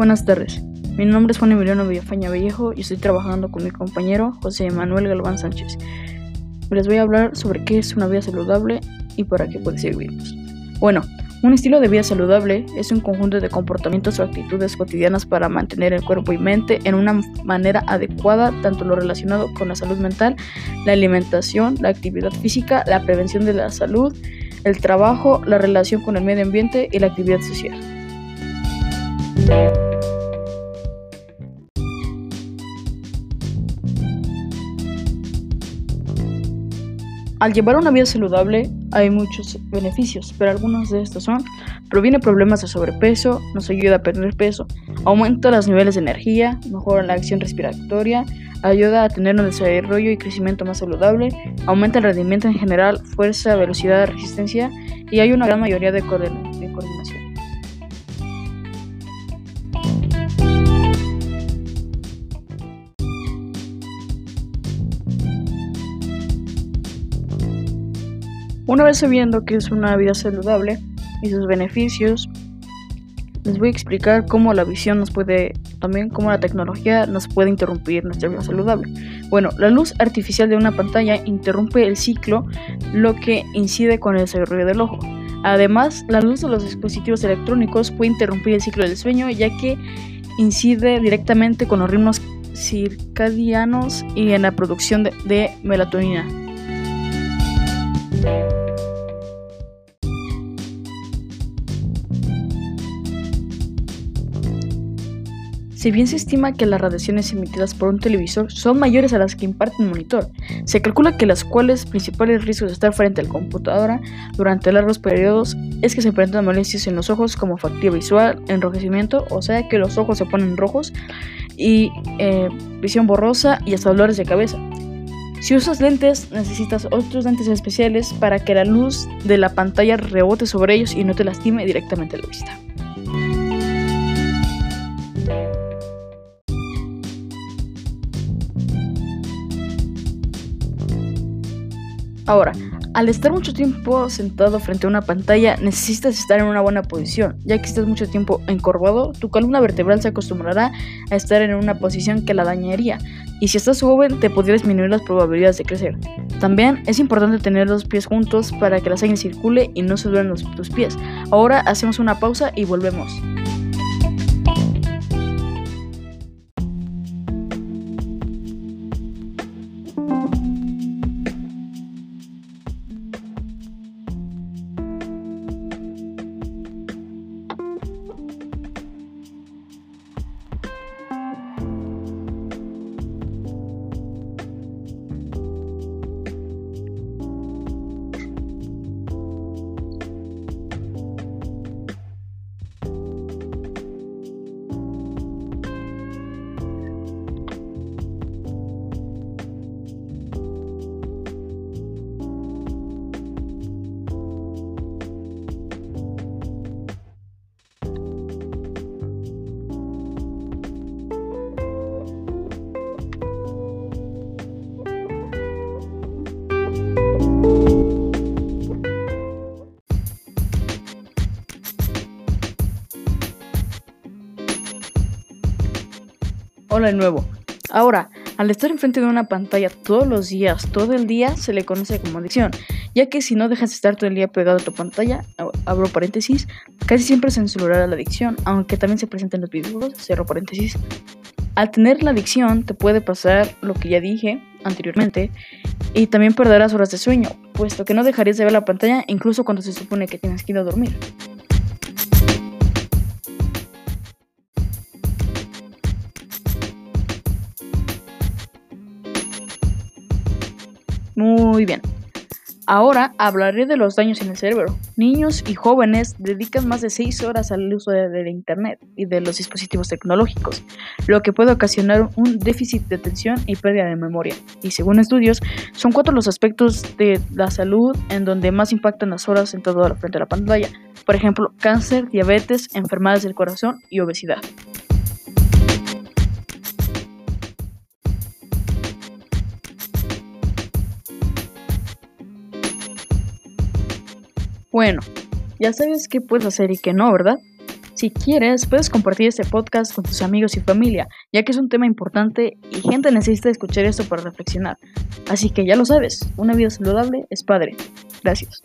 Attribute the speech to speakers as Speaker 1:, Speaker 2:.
Speaker 1: Buenas tardes. Mi nombre es Juan Emiliano Villafaña Vallejo y estoy trabajando con mi compañero José Manuel Galván Sánchez. Les voy a hablar sobre qué es una vida saludable y para qué puede servirnos. Bueno, un estilo de vida saludable es un conjunto de comportamientos o actitudes cotidianas para mantener el cuerpo y mente en una manera adecuada, tanto lo relacionado con la salud mental, la alimentación, la actividad física, la prevención de la salud, el trabajo, la relación con el medio ambiente y la actividad social. Al llevar una vida saludable hay muchos beneficios, pero algunos de estos son, previene problemas de sobrepeso, nos ayuda a perder peso, aumenta los niveles de energía, mejora la acción respiratoria, ayuda a tener un desarrollo y crecimiento más saludable, aumenta el rendimiento en general, fuerza, velocidad, resistencia y hay una gran mayoría de, coordinación. Una vez sabiendo que es una vida saludable y sus beneficios, les voy a explicar cómo la visión nos puede, también cómo la tecnología nos puede interrumpir nuestra vida saludable. Bueno, la luz artificial de una pantalla interrumpe el ciclo, lo que incide con el desarrollo del ojo. Además, la luz de los dispositivos electrónicos puede interrumpir el ciclo del sueño, ya que incide directamente con los ritmos circadianos y en la producción de, de melatonina. Si bien se estima que las radiaciones emitidas por un televisor son mayores a las que imparte un monitor, se calcula que las cuales principales riesgos de estar frente al computadora durante largos periodos es que se presentan molestias en los ojos como fatiga visual, enrojecimiento, o sea que los ojos se ponen rojos y eh, visión borrosa y hasta dolores de cabeza. Si usas lentes, necesitas otros lentes especiales para que la luz de la pantalla rebote sobre ellos y no te lastime directamente la vista. Ahora, al estar mucho tiempo sentado frente a una pantalla, necesitas estar en una buena posición, ya que estás mucho tiempo encorvado, tu columna vertebral se acostumbrará a estar en una posición que la dañaría, y si estás joven te podría disminuir las probabilidades de crecer. También es importante tener los pies juntos para que la sangre circule y no se duelen tus pies. Ahora hacemos una pausa y volvemos. Hola de nuevo. Ahora, al estar enfrente de una pantalla todos los días, todo el día, se le conoce como adicción, ya que si no dejas de estar todo el día pegado a tu pantalla, abro paréntesis, casi siempre se censurará la adicción, aunque también se presenta en los videojuegos, cierro paréntesis. Al tener la adicción te puede pasar lo que ya dije anteriormente y también perderás horas de sueño, puesto que no dejarías de ver la pantalla incluso cuando se supone que tienes que ir a dormir. Ahora hablaré de los daños en el cerebro. Niños y jóvenes dedican más de 6 horas al uso de, Internet y de los dispositivos tecnológicos, lo que puede ocasionar un déficit de atención y pérdida de memoria. Y según estudios, son cuatro los aspectos de la salud en donde más impactan las horas en todo la frente de la pantalla. Por ejemplo, cáncer, diabetes, enfermedades del corazón y obesidad. Bueno, ya sabes qué puedes hacer y qué no, ¿verdad? Si quieres, puedes compartir este podcast con tus amigos y familia, ya que es un tema importante y gente necesita escuchar esto para reflexionar. Así que ya lo sabes, una vida saludable es padre. Gracias.